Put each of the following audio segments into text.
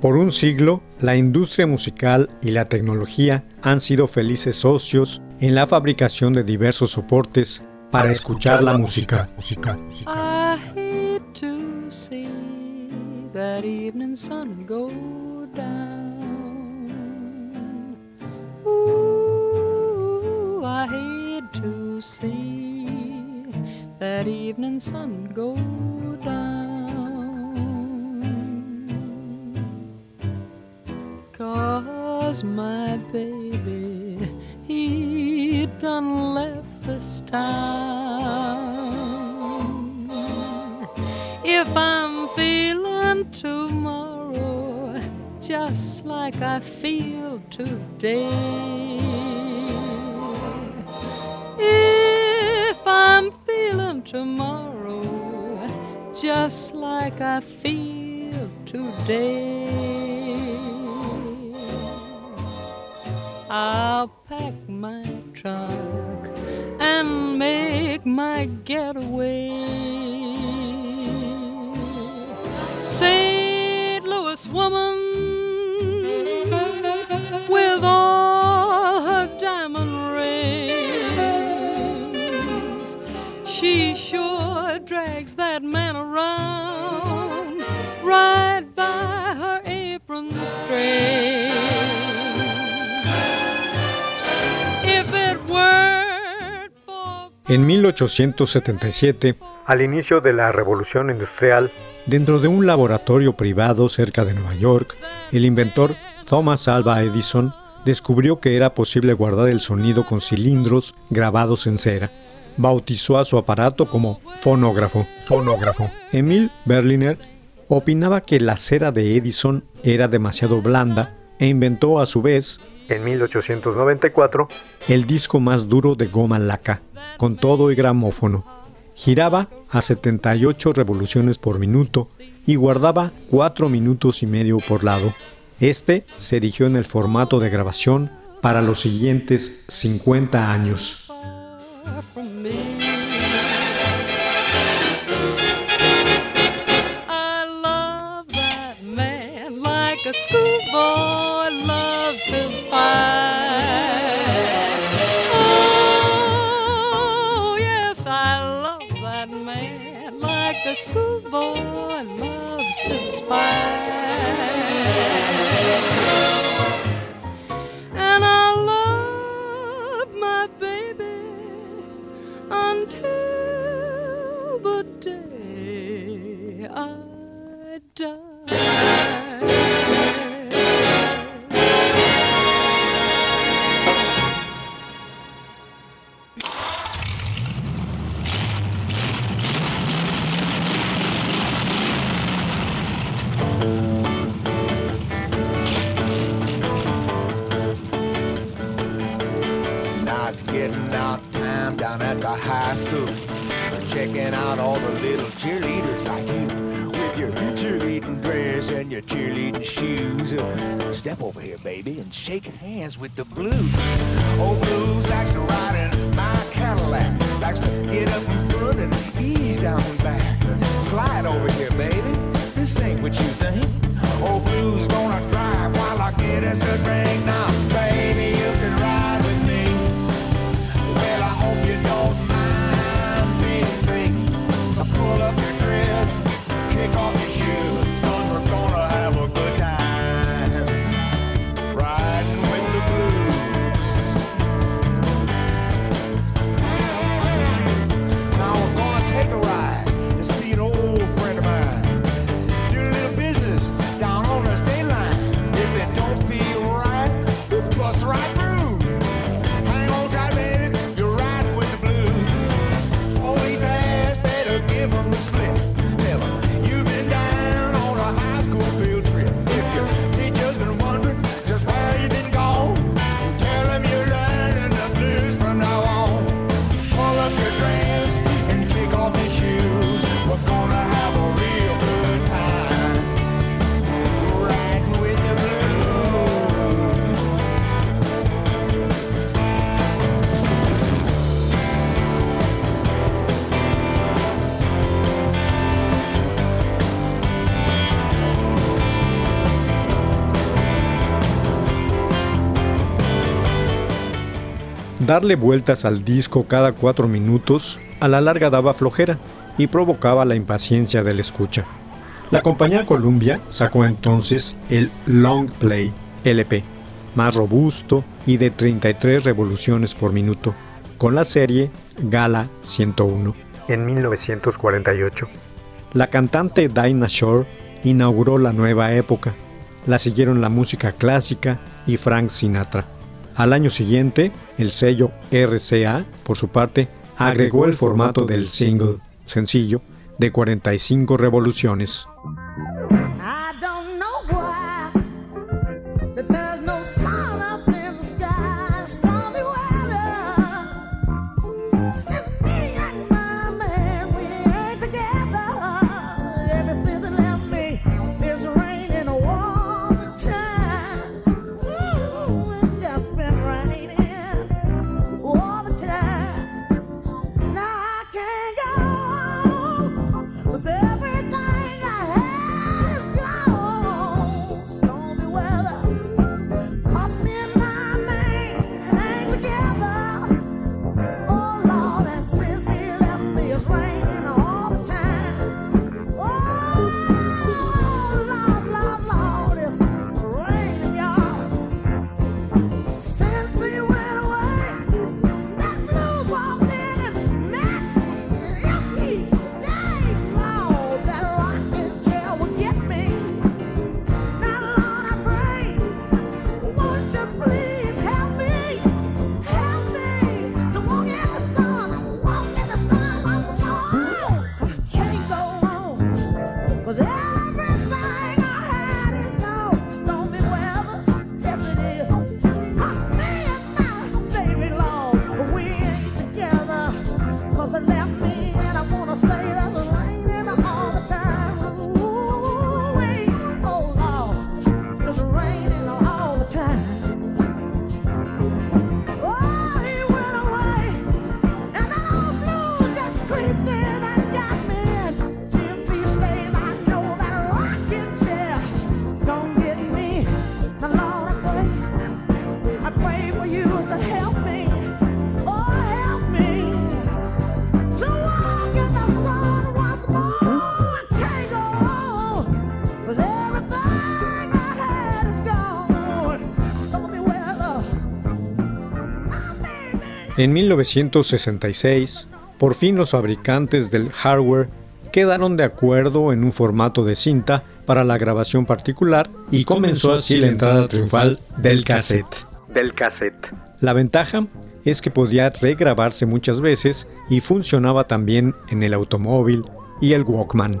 Por un siglo, la industria musical y la tecnología han sido felices socios en la fabricación de diversos soportes para, escuchar, la, música. música. I hate to see that evening sun go down. Ooh, I hate to see that evening sun go down. Cause my baby, he done left this town. If I'm feeling tomorrow just like I feel today, if I'm feeling tomorrow just like I feel today. I'll pack my trunk and make my getaway. St. Louis woman with all her diamond rings, she sure drags that man around En 1877, al inicio de la Revolución Industrial, dentro de un laboratorio privado cerca de Nueva York, el inventor Thomas Alva Edison descubrió que era posible guardar el sonido con cilindros grabados en cera. Bautizó a su aparato como fonógrafo. Fonógrafo. Emil Berliner opinaba que la cera de Edison era demasiado blanda e inventó a su vez en 1894, el disco más duro de goma laca, con todo y gramófono. Giraba a 78 revoluciones por minuto y guardaba 4 minutos y medio por lado. Este se erigió en el formato de grabación para los siguientes 50 años. i love his bike. High school. We're Checking out all the little cheerleaders like you with your cheerleading dress and your cheerleading shoes. Step over here, baby, and shake hands with the blues. Old blues likes to ride in my Cadillac, likes to get up front and ease down Darle vueltas al disco cada cuatro minutos a la larga daba flojera y provocaba la impaciencia del escucha. La compañía Columbia sacó entonces el Long Play LP, más robusto y de 33 revoluciones por minuto, con la serie Gala 101 en 1948. La cantante Dinah Shore inauguró la nueva época. La siguieron la música clásica y Frank Sinatra. Al año siguiente, el sello RCA, por su parte, agregó el formato del single, sencillo, de 45 revoluciones. En 1966, por fin los fabricantes del hardware quedaron de acuerdo en un formato de cinta para la grabación particular y comenzó así la entrada triunfal del cassette. Del cassette. La ventaja es que podía regrabarse muchas veces y funcionaba también en el automóvil y el Walkman.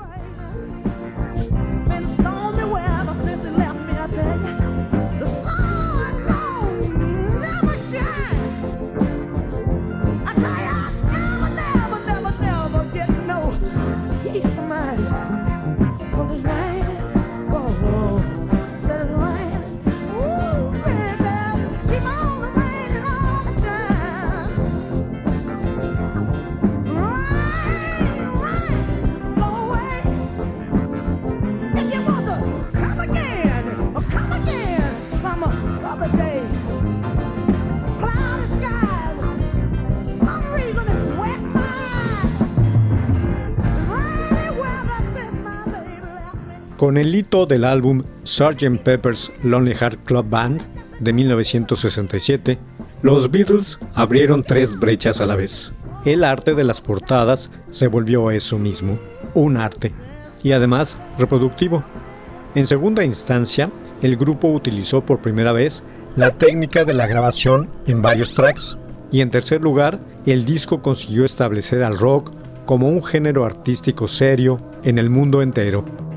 Con el hito del álbum Sgt. Pepper's Lonely Heart Club Band de 1967, los Beatles abrieron tres brechas a la vez. El arte de las portadas se volvió eso mismo, un arte, y además reproductivo. En segunda instancia, el grupo utilizó por primera vez la técnica de la grabación en varios tracks. Y en tercer lugar, el disco consiguió establecer al rock como un género artístico serio en el mundo entero.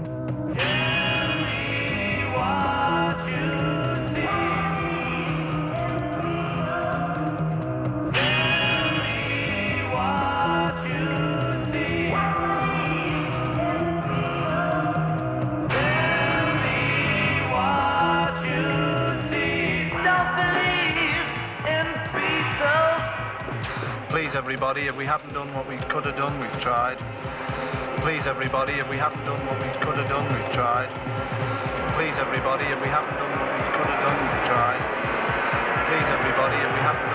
Everybody, if we haven't done what we could have done, we've tried. Please everybody, if we haven't done what we could have done, we've tried. Please everybody, if we haven't done what we could have done, we've tried. Please everybody, if we haven't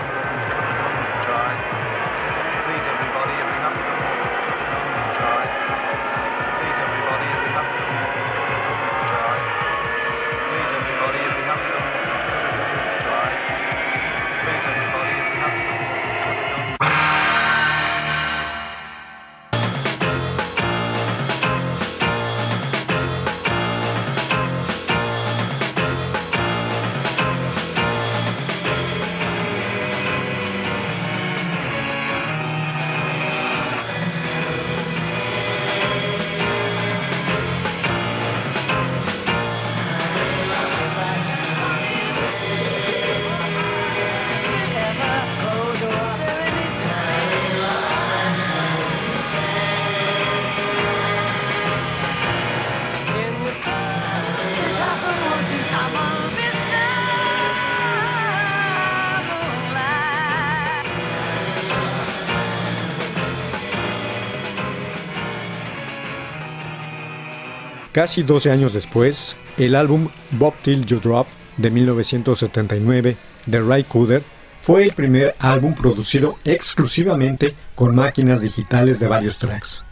Casi 12 años después, el álbum Bob Till You Drop de 1979 de Ray Cooder fue el primer álbum producido exclusivamente con máquinas digitales de varios tracks.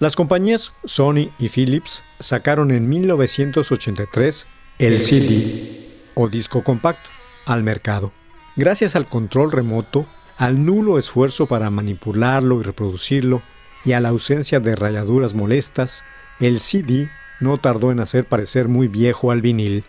Las compañías Sony y Philips sacaron en 1983 el CD o disco compacto al mercado. Gracias al control remoto, al nulo esfuerzo para manipularlo y reproducirlo y a la ausencia de rayaduras molestas, el CD no tardó en hacer parecer muy viejo al vinil.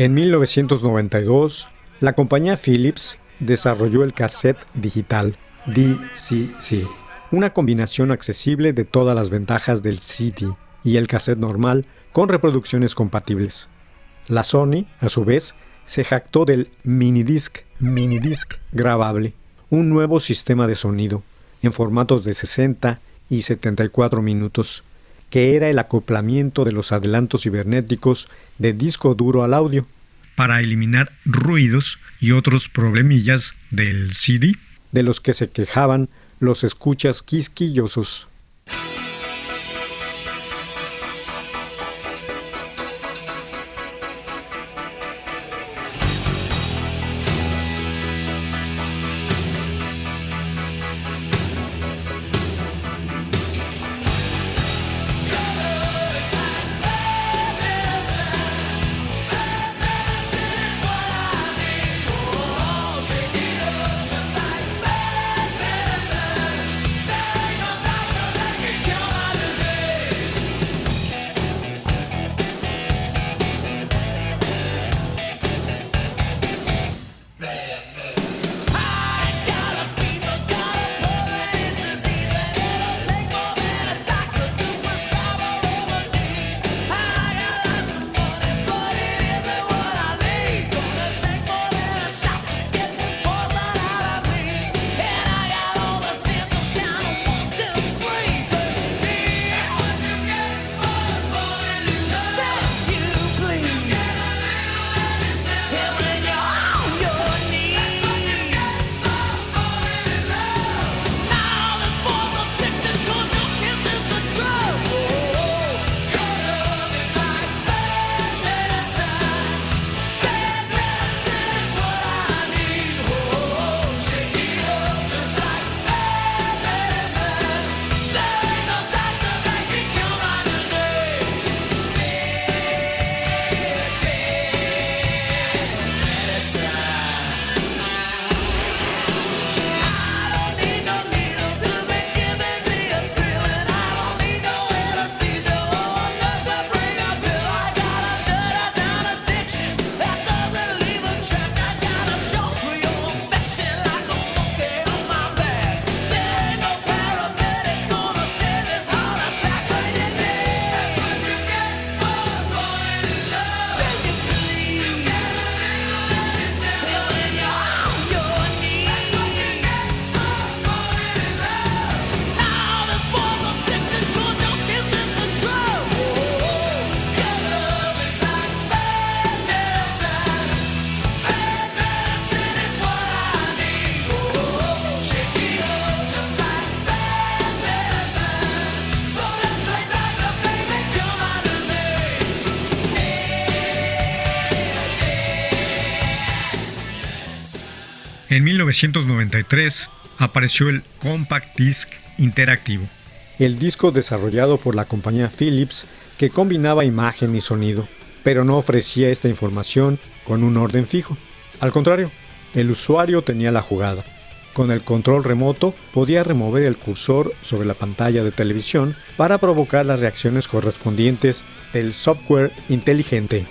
En 1992, la compañía Philips desarrolló el cassette digital DCC, una combinación accesible de todas las ventajas del CD y el cassette normal con reproducciones compatibles. La Sony, a su vez, se jactó del minidisc, minidisc grabable, un nuevo sistema de sonido en formatos de 60 y 74 minutos que era el acoplamiento de los adelantos cibernéticos de disco duro al audio, para eliminar ruidos y otros problemillas del CD, de los que se quejaban los escuchas quisquillosos. En 1993 apareció el Compact Disc Interactivo, el disco desarrollado por la compañía Philips que combinaba imagen y sonido, pero no ofrecía esta información con un orden fijo. Al contrario, El usuario tenía la jugada. Con el control remoto podía remover el cursor sobre la pantalla de televisión para provocar las reacciones correspondientes del software inteligente.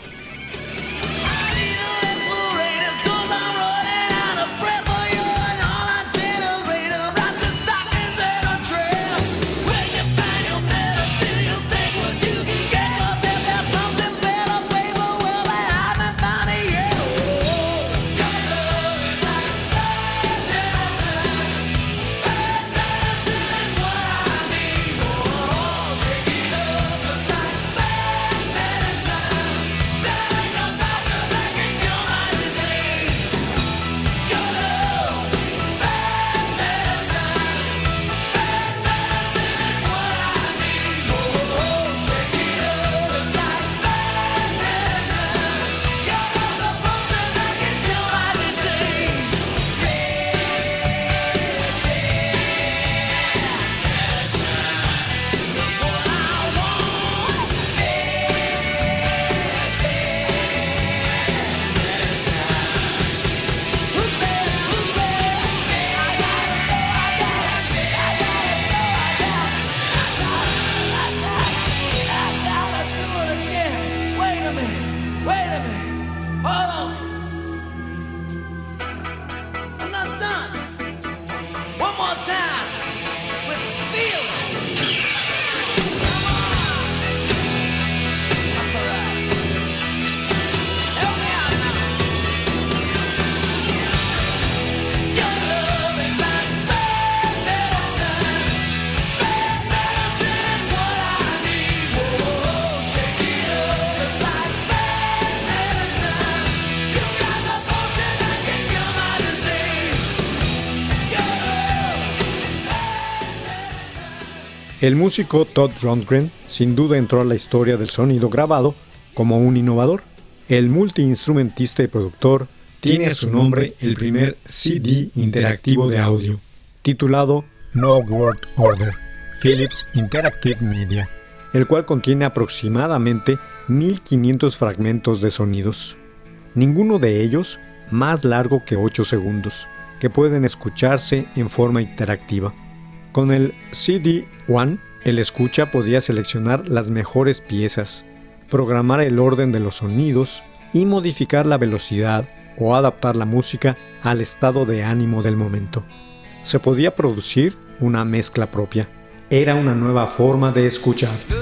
El músico Todd Rundgren sin duda entró a la historia del sonido grabado como un innovador. El multiinstrumentista y productor tiene a su nombre el primer CD interactivo de audio, titulado No Word Order, Philips Interactive Media, el cual contiene aproximadamente 1500 fragmentos de sonidos, ninguno de ellos más largo que 8 segundos, que pueden escucharse en forma interactiva. Con el CD One, el escucha podía seleccionar las mejores piezas, programar el orden de los sonidos y modificar la velocidad o adaptar la música al estado de ánimo del momento. Se podía producir una mezcla propia. Era una nueva forma de escuchar.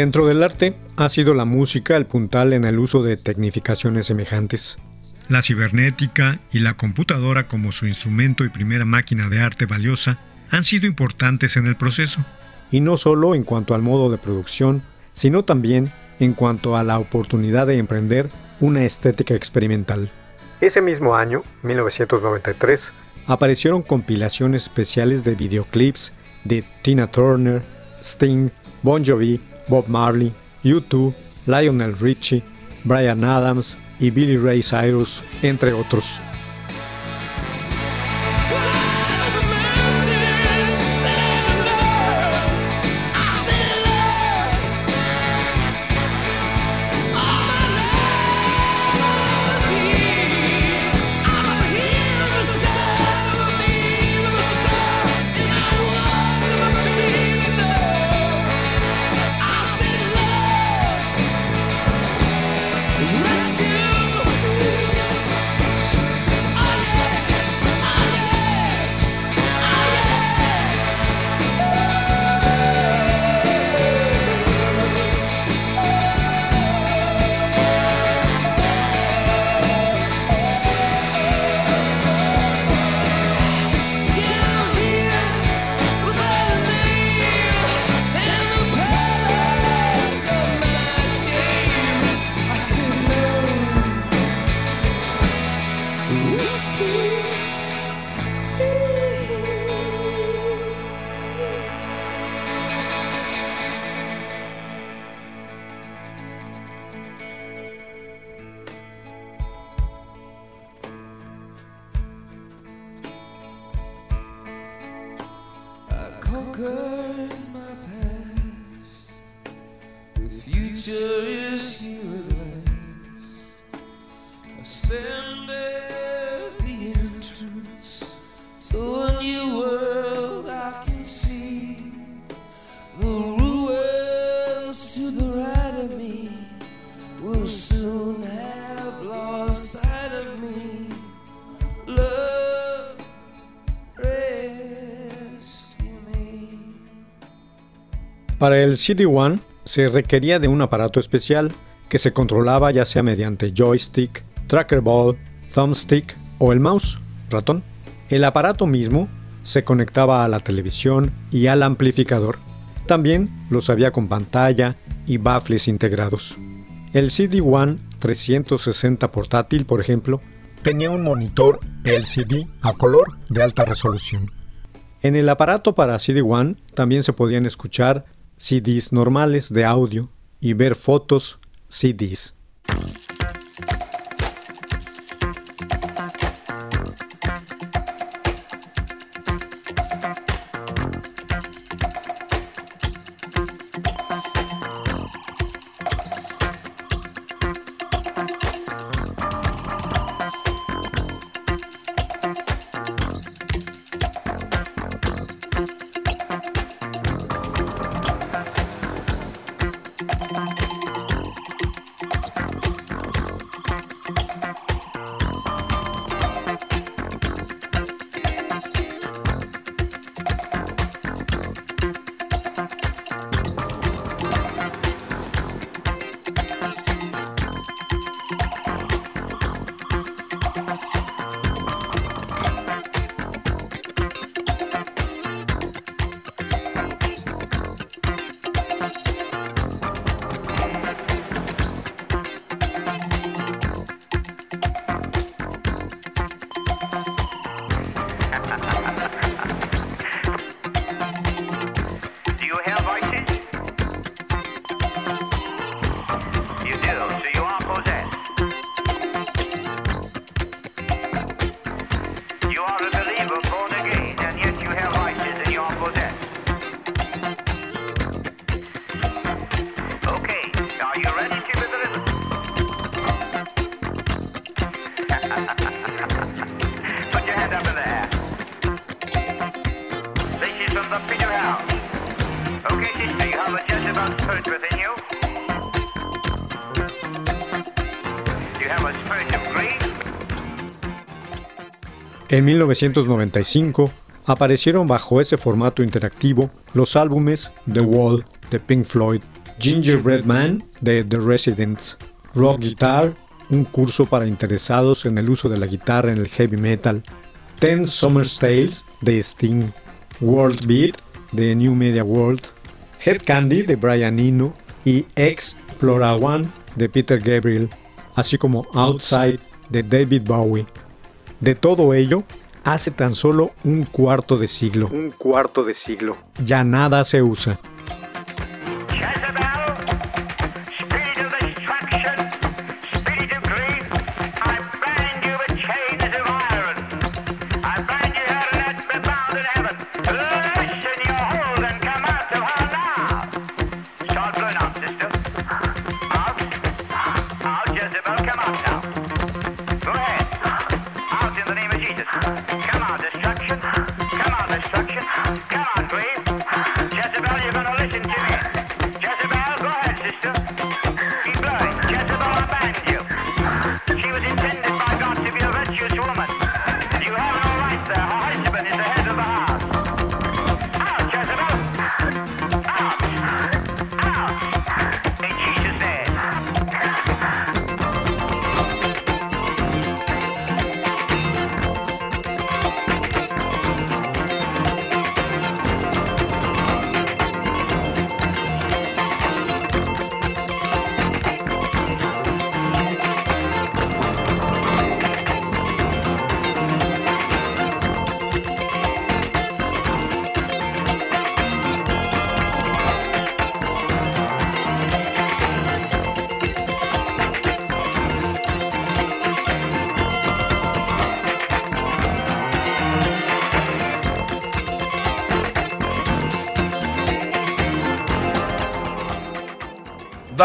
Dentro del arte ha sido la música el puntal en el uso de tecnificaciones semejantes. La cibernética y la computadora como su instrumento y primera máquina de arte valiosa han sido importantes en el proceso. Y no solo en cuanto al modo de producción, sino también en cuanto a la oportunidad de emprender una estética experimental. Ese mismo año, 1993, aparecieron compilaciones especiales de videoclips de Tina Turner, Sting, Bon Jovi, Bob Marley, U2, Lionel Richie, Brian Adams y Billy Ray Cyrus, entre otros. Para el CD-1 se requería de un aparato especial que se controlaba ya sea mediante joystick, tracker ball, thumbstick o el mouse, ratón. El aparato mismo se conectaba a la televisión y al amplificador. También los había con pantalla y baffles integrados. El CD-1 360 portátil, por ejemplo, tenía un monitor LCD a color de alta resolución. En el aparato para CD-1 también se podían escuchar CDs normales de audio y ver fotos CDs. En 1995 aparecieron bajo ese formato interactivo los álbumes The Wall de Pink Floyd, Gingerbread Man de The Residents, Rock Guitar, un curso para interesados en el uso de la guitarra en el heavy metal, Ten Summer's Tales de Sting, World Beat de New Media World, Head Candy de Brian Eno y X Flora One de Peter Gabriel, así como Outside de David Bowie. De todo ello, hace tan solo un cuarto de siglo. Un cuarto de siglo. Ya nada se usa.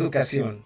Educación.